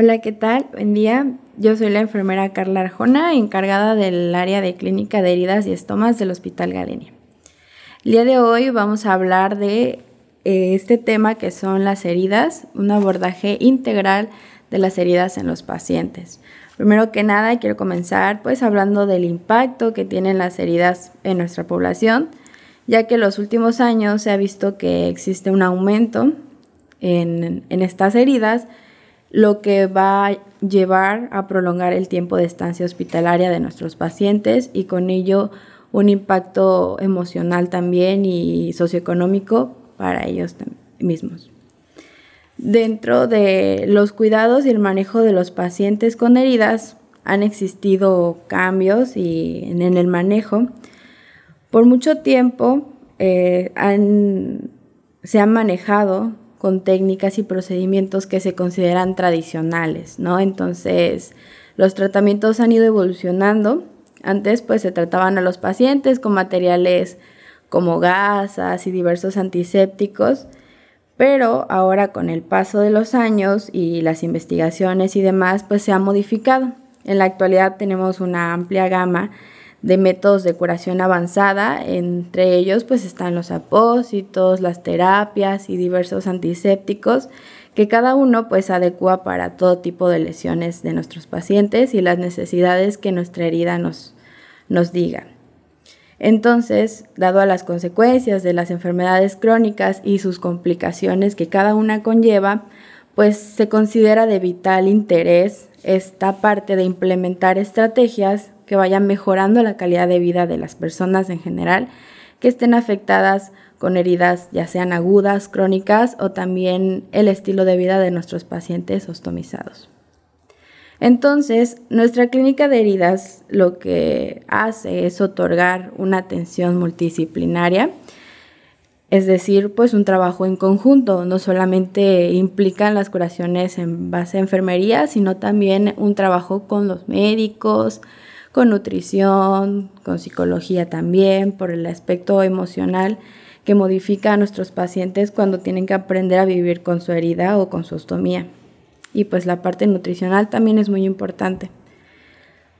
Hola, ¿qué tal? Buen día. Yo soy la enfermera Carla Arjona, encargada del área de clínica de heridas y estomas del Hospital Galenia. El día de hoy vamos a hablar de eh, este tema que son las heridas, un abordaje integral de las heridas en los pacientes. Primero que nada, quiero comenzar pues hablando del impacto que tienen las heridas en nuestra población, ya que en los últimos años se ha visto que existe un aumento en, en estas heridas, lo que va a llevar a prolongar el tiempo de estancia hospitalaria de nuestros pacientes y con ello un impacto emocional también y socioeconómico para ellos mismos. Dentro de los cuidados y el manejo de los pacientes con heridas han existido cambios y en el manejo. Por mucho tiempo eh, se han manejado con técnicas y procedimientos que se consideran tradicionales, ¿no? Entonces, los tratamientos han ido evolucionando. Antes, pues, se trataban a los pacientes con materiales como gasas y diversos antisépticos, pero ahora con el paso de los años y las investigaciones y demás, pues se ha modificado. En la actualidad tenemos una amplia gama de métodos de curación avanzada, entre ellos pues están los apósitos, las terapias y diversos antisépticos que cada uno pues adecua para todo tipo de lesiones de nuestros pacientes y las necesidades que nuestra herida nos, nos diga. Entonces, dado a las consecuencias de las enfermedades crónicas y sus complicaciones que cada una conlleva, pues se considera de vital interés esta parte de implementar estrategias que vayan mejorando la calidad de vida de las personas en general que estén afectadas con heridas ya sean agudas, crónicas o también el estilo de vida de nuestros pacientes ostomizados. Entonces, nuestra clínica de heridas lo que hace es otorgar una atención multidisciplinaria, es decir, pues un trabajo en conjunto, no solamente implican las curaciones en base a enfermería, sino también un trabajo con los médicos, con nutrición, con psicología también, por el aspecto emocional que modifica a nuestros pacientes cuando tienen que aprender a vivir con su herida o con su ostomía. Y pues la parte nutricional también es muy importante.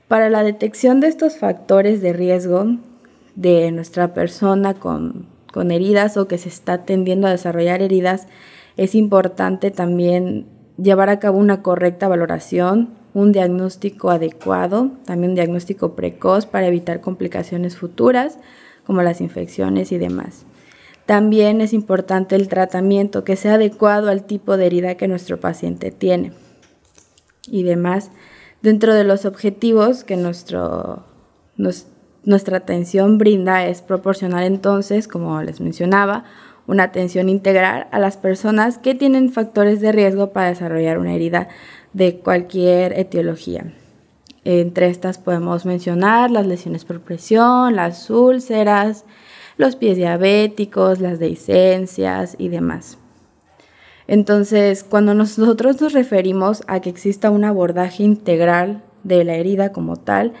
Para la detección de estos factores de riesgo de nuestra persona con, con heridas o que se está tendiendo a desarrollar heridas, es importante también llevar a cabo una correcta valoración un diagnóstico adecuado, también un diagnóstico precoz para evitar complicaciones futuras como las infecciones y demás. También es importante el tratamiento que sea adecuado al tipo de herida que nuestro paciente tiene y demás. Dentro de los objetivos que nuestro, nuestra atención brinda es proporcionar entonces, como les mencionaba, una atención integral a las personas que tienen factores de riesgo para desarrollar una herida de cualquier etiología. Entre estas podemos mencionar las lesiones por presión, las úlceras, los pies diabéticos, las dehiscencias y demás. Entonces, cuando nosotros nos referimos a que exista un abordaje integral de la herida como tal,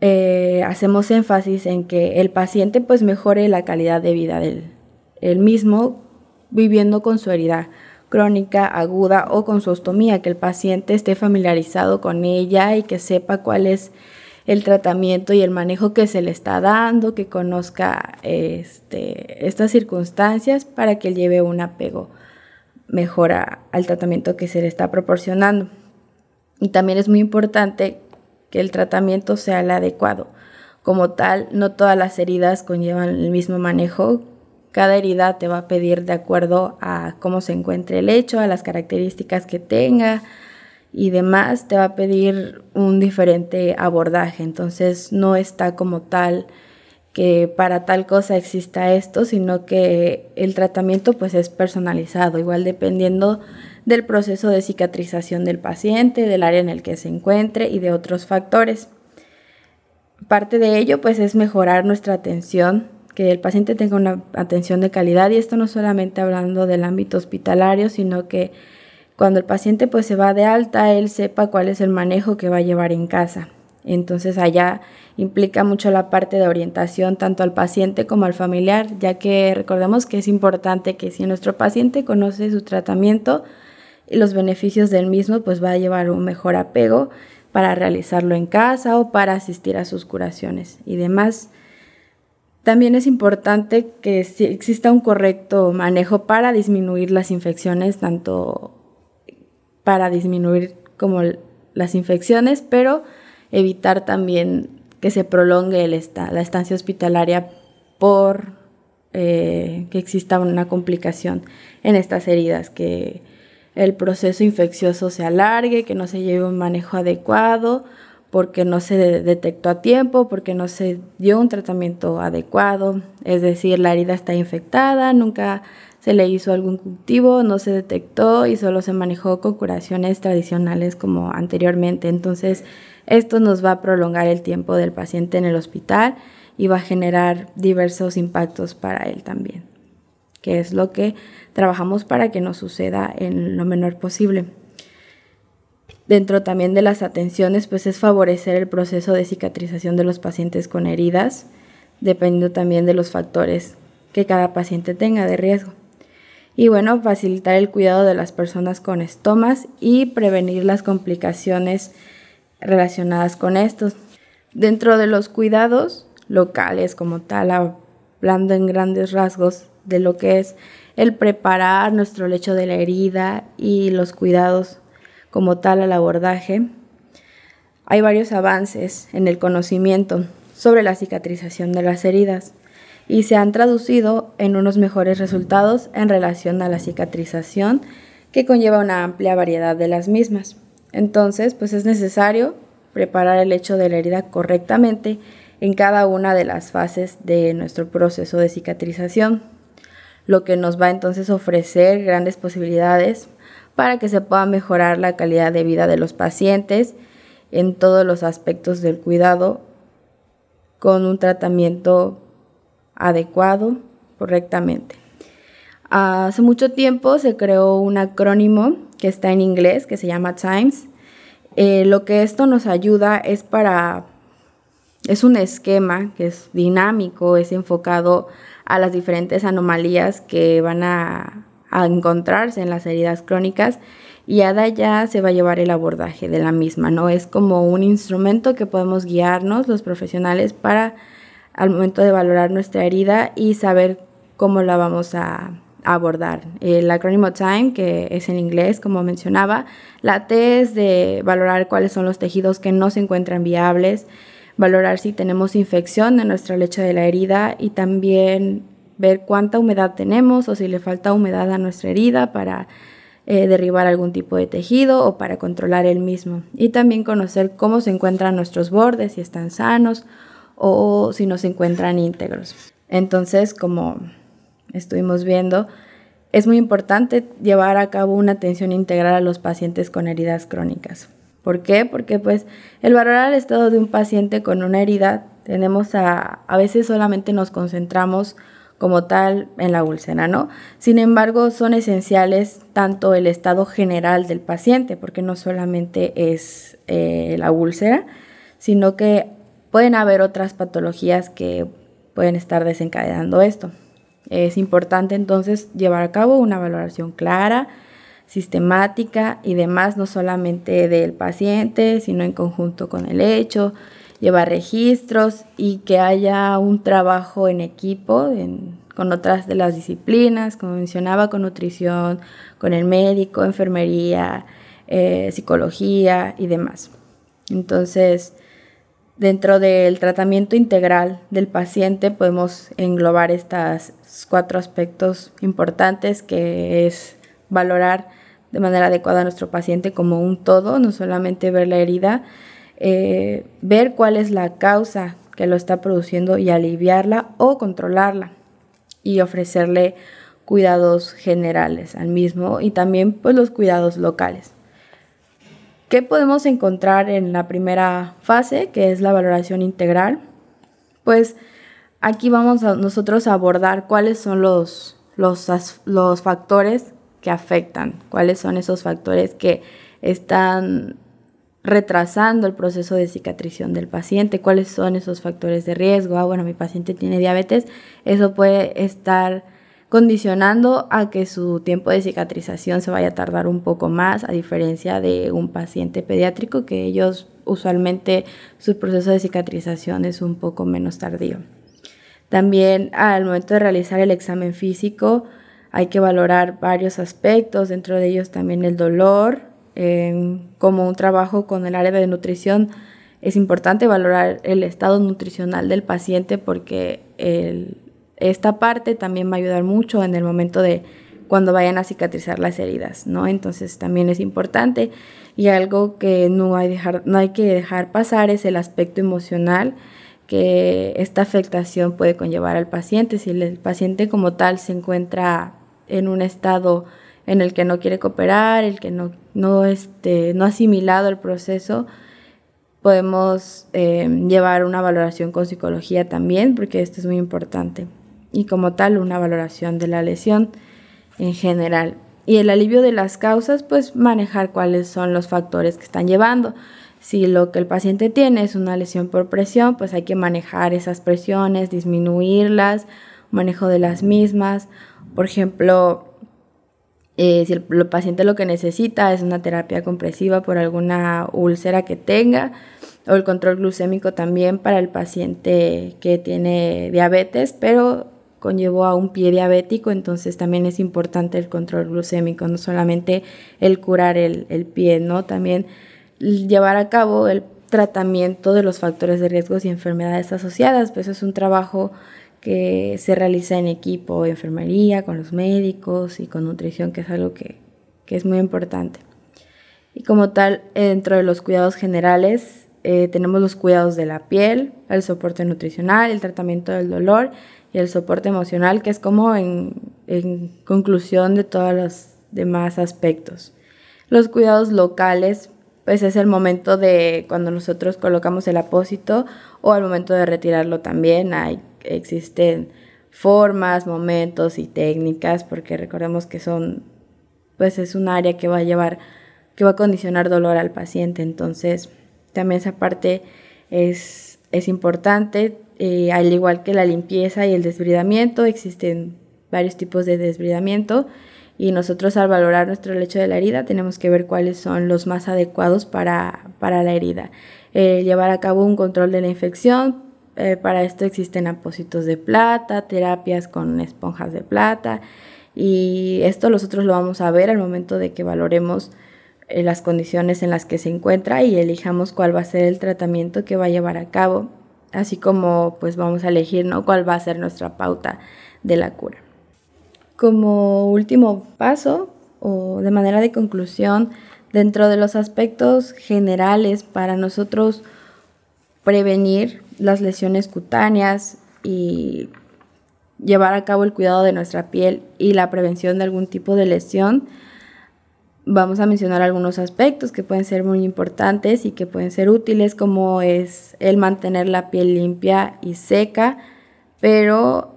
eh, hacemos énfasis en que el paciente pues mejore la calidad de vida del mismo viviendo con su herida crónica, aguda o con su ostomía, que el paciente esté familiarizado con ella y que sepa cuál es el tratamiento y el manejo que se le está dando, que conozca este, estas circunstancias para que lleve un apego mejor al tratamiento que se le está proporcionando. Y también es muy importante que el tratamiento sea el adecuado. Como tal, no todas las heridas conllevan el mismo manejo cada herida te va a pedir de acuerdo a cómo se encuentre el hecho, a las características que tenga y demás, te va a pedir un diferente abordaje. Entonces no está como tal que para tal cosa exista esto, sino que el tratamiento pues es personalizado, igual dependiendo del proceso de cicatrización del paciente, del área en el que se encuentre y de otros factores. Parte de ello pues es mejorar nuestra atención, que el paciente tenga una atención de calidad y esto no solamente hablando del ámbito hospitalario, sino que cuando el paciente pues se va de alta, él sepa cuál es el manejo que va a llevar en casa. Entonces allá implica mucho la parte de orientación tanto al paciente como al familiar, ya que recordemos que es importante que si nuestro paciente conoce su tratamiento y los beneficios del mismo, pues va a llevar un mejor apego para realizarlo en casa o para asistir a sus curaciones y demás. También es importante que exista un correcto manejo para disminuir las infecciones, tanto para disminuir como las infecciones, pero evitar también que se prolongue la estancia hospitalaria por eh, que exista una complicación en estas heridas, que el proceso infeccioso se alargue, que no se lleve un manejo adecuado, porque no se detectó a tiempo, porque no se dio un tratamiento adecuado, es decir, la herida está infectada, nunca se le hizo algún cultivo, no se detectó y solo se manejó con curaciones tradicionales como anteriormente. Entonces, esto nos va a prolongar el tiempo del paciente en el hospital y va a generar diversos impactos para él también, que es lo que trabajamos para que no suceda en lo menor posible. Dentro también de las atenciones, pues es favorecer el proceso de cicatrización de los pacientes con heridas, dependiendo también de los factores que cada paciente tenga de riesgo. Y bueno, facilitar el cuidado de las personas con estomas y prevenir las complicaciones relacionadas con estos. Dentro de los cuidados locales como tal, hablando en grandes rasgos de lo que es el preparar nuestro lecho de la herida y los cuidados como tal al abordaje, hay varios avances en el conocimiento sobre la cicatrización de las heridas y se han traducido en unos mejores resultados en relación a la cicatrización que conlleva una amplia variedad de las mismas. Entonces, pues es necesario preparar el hecho de la herida correctamente en cada una de las fases de nuestro proceso de cicatrización, lo que nos va entonces a ofrecer grandes posibilidades para que se pueda mejorar la calidad de vida de los pacientes en todos los aspectos del cuidado con un tratamiento adecuado correctamente. Hace mucho tiempo se creó un acrónimo que está en inglés, que se llama TIMES. Eh, lo que esto nos ayuda es para, es un esquema que es dinámico, es enfocado a las diferentes anomalías que van a, encontrarse en las heridas crónicas y a ya se va a llevar el abordaje de la misma, ¿no? Es como un instrumento que podemos guiarnos los profesionales para al momento de valorar nuestra herida y saber cómo la vamos a, abordar. El acrónimo TIME, que es en inglés, como mencionaba, la T es de valorar cuáles son los tejidos que no se encuentran viables, valorar si tenemos infección en nuestra leche de la herida y también ver cuánta humedad tenemos o si le falta humedad a nuestra herida para eh, derribar algún tipo de tejido o para controlar el mismo. Y también conocer cómo se encuentran nuestros bordes, si están sanos o si no se encuentran íntegros. Entonces, como estuvimos viendo, es muy importante llevar a cabo una atención integral a los pacientes con heridas crónicas. ¿Por qué? Porque pues el valorar el estado de un paciente con una herida, tenemos a, a veces solamente nos concentramos como tal en la úlcera, ¿no? Sin embargo, son esenciales tanto el estado general del paciente, porque no solamente es eh, la úlcera, sino que pueden haber otras patologías que pueden estar desencadenando esto. Es importante entonces llevar a cabo una valoración clara, sistemática y demás, no solamente del paciente, sino en conjunto con el hecho, llevar registros y que haya un trabajo en equipo con otras de las disciplinas, como mencionaba, con nutrición, con el médico, enfermería, eh, psicología y demás. Entonces, Dentro del tratamiento integral del paciente podemos englobar estos cuatro aspectos importantes que es valorar de manera adecuada a nuestro paciente como un todo, no solamente ver la herida, eh, ver cuál es la causa que lo está produciendo y aliviarla o controlarla y ofrecerle cuidados generales al mismo y también pues los cuidados locales. ¿Qué podemos encontrar en la primera fase, que es la valoración integral? Pues aquí vamos a nosotros a abordar cuáles son los, los, los factores que afectan, cuáles son esos factores que están retrasando el proceso de cicatrización del paciente, cuáles son esos factores de riesgo. Ah, bueno, mi paciente tiene diabetes, eso puede estar condicionando a que su tiempo de cicatrización se vaya a tardar un poco más, a diferencia de un paciente pediátrico que ellos usualmente su proceso de cicatrización es un poco menos tardío. También al momento de realizar el examen físico hay que valorar varios aspectos, dentro de ellos también el dolor, como un trabajo con el área de nutrición es importante valorar el estado nutricional del paciente porque esta parte también va a ayudar mucho en el momento de cuando vayan a cicatrizar las heridas, ¿no? Entonces también es importante y algo que no hay, no hay que dejar pasar es el aspecto emocional que esta afectación puede conllevar al paciente. Si el paciente como tal se encuentra en un estado en el que no quiere cooperar, el que no, no, este, no ha asimilado el proceso, podemos eh, llevar una valoración con psicología también, porque esto es muy importante y como tal una valoración de la lesión en general. Y el alivio de las causas, pues manejar cuáles son los factores que están llevando. Si lo que el paciente tiene es una lesión por presión, pues hay que manejar esas presiones, disminuirlas, manejo de las mismas. Por ejemplo, eh, si el, paciente lo que necesita es una terapia compresiva por alguna úlcera que tenga, o el control glucémico también para el paciente que tiene diabetes, pero conllevó a un pie diabético, entonces también es importante el control glucémico, no solamente el curar el, el pie, ¿no? También llevar a cabo el tratamiento de los factores de riesgos y enfermedades asociadas, pues es un trabajo que se realiza en equipo, enfermería, con los médicos y con nutrición, que es algo que, que es muy importante. Y como tal, dentro de los cuidados generales, eh, tenemos los cuidados de la piel, el soporte nutricional, el tratamiento del dolor y el soporte emocional, que es como en, en conclusión de todos los demás aspectos. Los cuidados locales, pues es el momento de cuando nosotros colocamos el apósito o al momento de retirarlo también. Hay, existen formas, momentos y técnicas, porque recordemos que son, pues es un área que va a llevar, que va a condicionar dolor al paciente. Entonces, también esa parte es, es importante. Eh, al igual que la limpieza y el desbridamiento, existen varios tipos de desbridamiento y nosotros al valorar nuestro lecho de la herida tenemos que ver cuáles son los más adecuados para, para la herida. Eh, llevar a cabo un control de la infección, eh, para esto existen apósitos de plata, terapias con esponjas de plata y esto nosotros lo vamos a ver al momento de que valoremos las condiciones en las que se encuentra y elijamos cuál va a ser el tratamiento que va a llevar a cabo así como pues vamos a elegir ¿no? cuál va a ser nuestra pauta de la cura. Como último paso o de manera de conclusión, dentro de los aspectos generales para nosotros prevenir las lesiones cutáneas y llevar a cabo el cuidado de nuestra piel y la prevención de algún tipo de lesión, vamos a mencionar algunos aspectos que pueden ser muy importantes y que pueden ser útiles, como es el mantener la piel limpia y seca, pero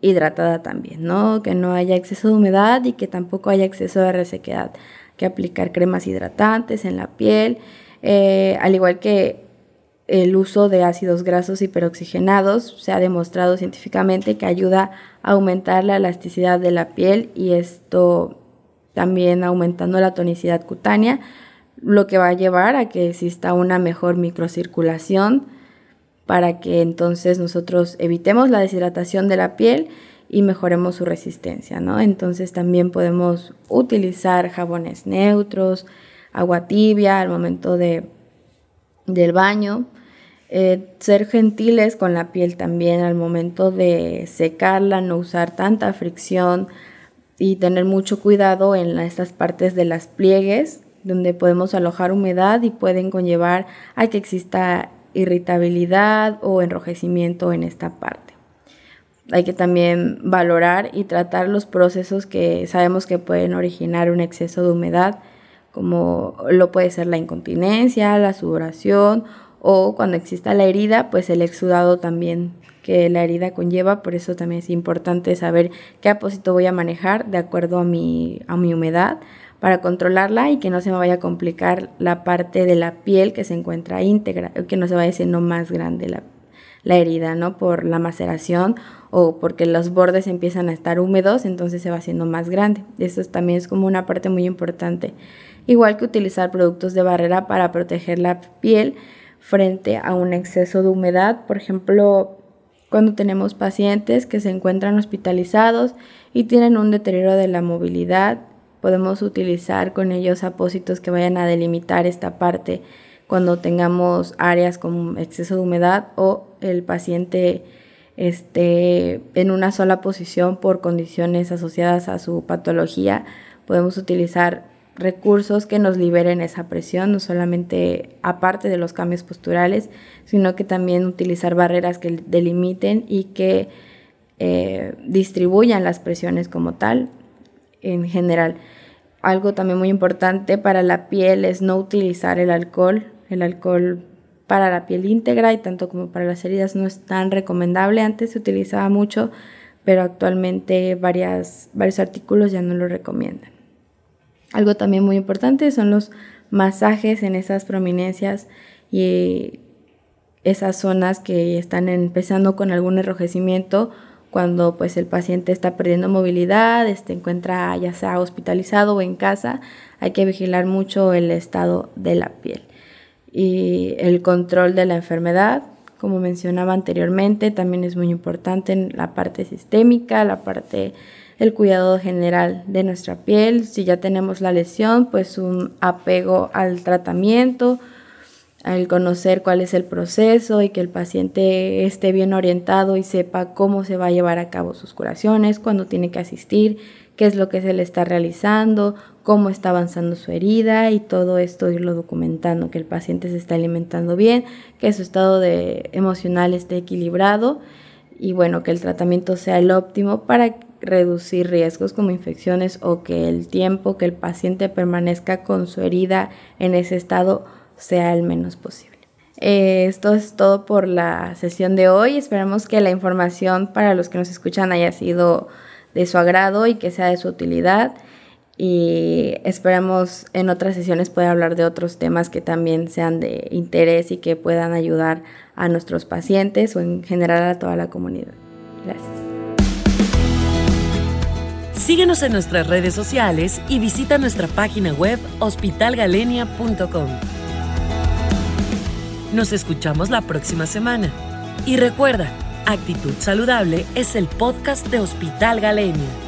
hidratada también, ¿no? Que no haya exceso de humedad y que tampoco haya exceso de resequedad. Que aplicar cremas hidratantes en la piel, eh, al igual que el uso de ácidos grasos hiperoxigenados se ha demostrado científicamente que ayuda a aumentar la elasticidad de la piel y esto también aumentando la tonicidad cutánea, lo que va a llevar a que exista una mejor microcirculación para que entonces nosotros evitemos la deshidratación de la piel y mejoremos su resistencia, ¿no? Entonces también podemos utilizar jabones neutros, agua tibia al momento de, del baño, eh, ser gentiles con la piel también al momento de secarla, no usar tanta fricción, y tener mucho cuidado en estas partes de las pliegues donde podemos alojar humedad y pueden conllevar a que exista irritabilidad o enrojecimiento en esta parte. hay que también valorar y tratar los procesos que sabemos que pueden originar un exceso de humedad, como lo puede ser la incontinencia, la sudoración o cuando exista la herida, pues el exudado también que la herida conlleva, por eso también es importante saber qué apósito voy a manejar de acuerdo a mi, a mi humedad para controlarla y que no se me vaya a complicar la parte de la piel que se encuentra íntegra, que no se vaya haciendo más grande la, la herida, ¿no? Por la maceración o porque los bordes empiezan a estar húmedos, entonces se va haciendo más grande. Eso también es como una parte muy importante. Igual que utilizar productos de barrera para proteger la piel frente a un exceso de humedad, por ejemplo, cuando tenemos pacientes que se encuentran hospitalizados y tienen un deterioro de la movilidad, podemos utilizar con ellos apósitos que vayan a delimitar esta parte cuando tengamos áreas con exceso de humedad o el paciente esté en una sola posición por condiciones asociadas a su patología, podemos utilizar recursos que nos liberen esa presión, no solamente aparte de los cambios posturales, sino que también utilizar barreras que delimiten y que eh, distribuyan las presiones como tal en general. Algo también muy importante para la piel es no utilizar el alcohol. El alcohol para la piel íntegra y tanto como para las heridas no es tan recomendable. Antes se utilizaba mucho, pero actualmente varios artículos ya no lo recomiendan. Algo también muy importante son los masajes en esas prominencias y esas zonas que están empezando con algún enrojecimiento cuando pues el paciente está perdiendo movilidad, se este, encuentra ya sea hospitalizado o en casa, hay que vigilar mucho el estado de la piel. Y el control de la enfermedad, como mencionaba anteriormente, también es muy importante en la parte sistémica, la parte el cuidado general de nuestra piel. Si ya tenemos la lesión, pues un apego al tratamiento, al conocer cuál es el proceso y que el paciente esté bien orientado y sepa cómo se va a llevar a cabo sus curaciones, cuándo tiene que asistir, qué es lo que se le está realizando, cómo está avanzando su herida y todo esto irlo documentando, que el paciente se está alimentando bien, que su estado de emocional esté equilibrado y bueno, que el tratamiento sea el óptimo para reducir riesgos como infecciones o que el tiempo que el paciente permanezca con su herida en ese estado sea el menos posible. Eh, esto es todo por la sesión de hoy. Esperamos que la información para los que nos escuchan haya sido de su agrado y que sea de su utilidad. Y esperamos en otras sesiones poder hablar de otros temas que también sean de interés y que puedan ayudar a nuestros pacientes o en general a toda la comunidad. Gracias. Síguenos en nuestras redes sociales y visita nuestra página web hospitalgalenia.com. Nos escuchamos la próxima semana. Y recuerda, Actitud Saludable es el podcast de Hospital Galenia.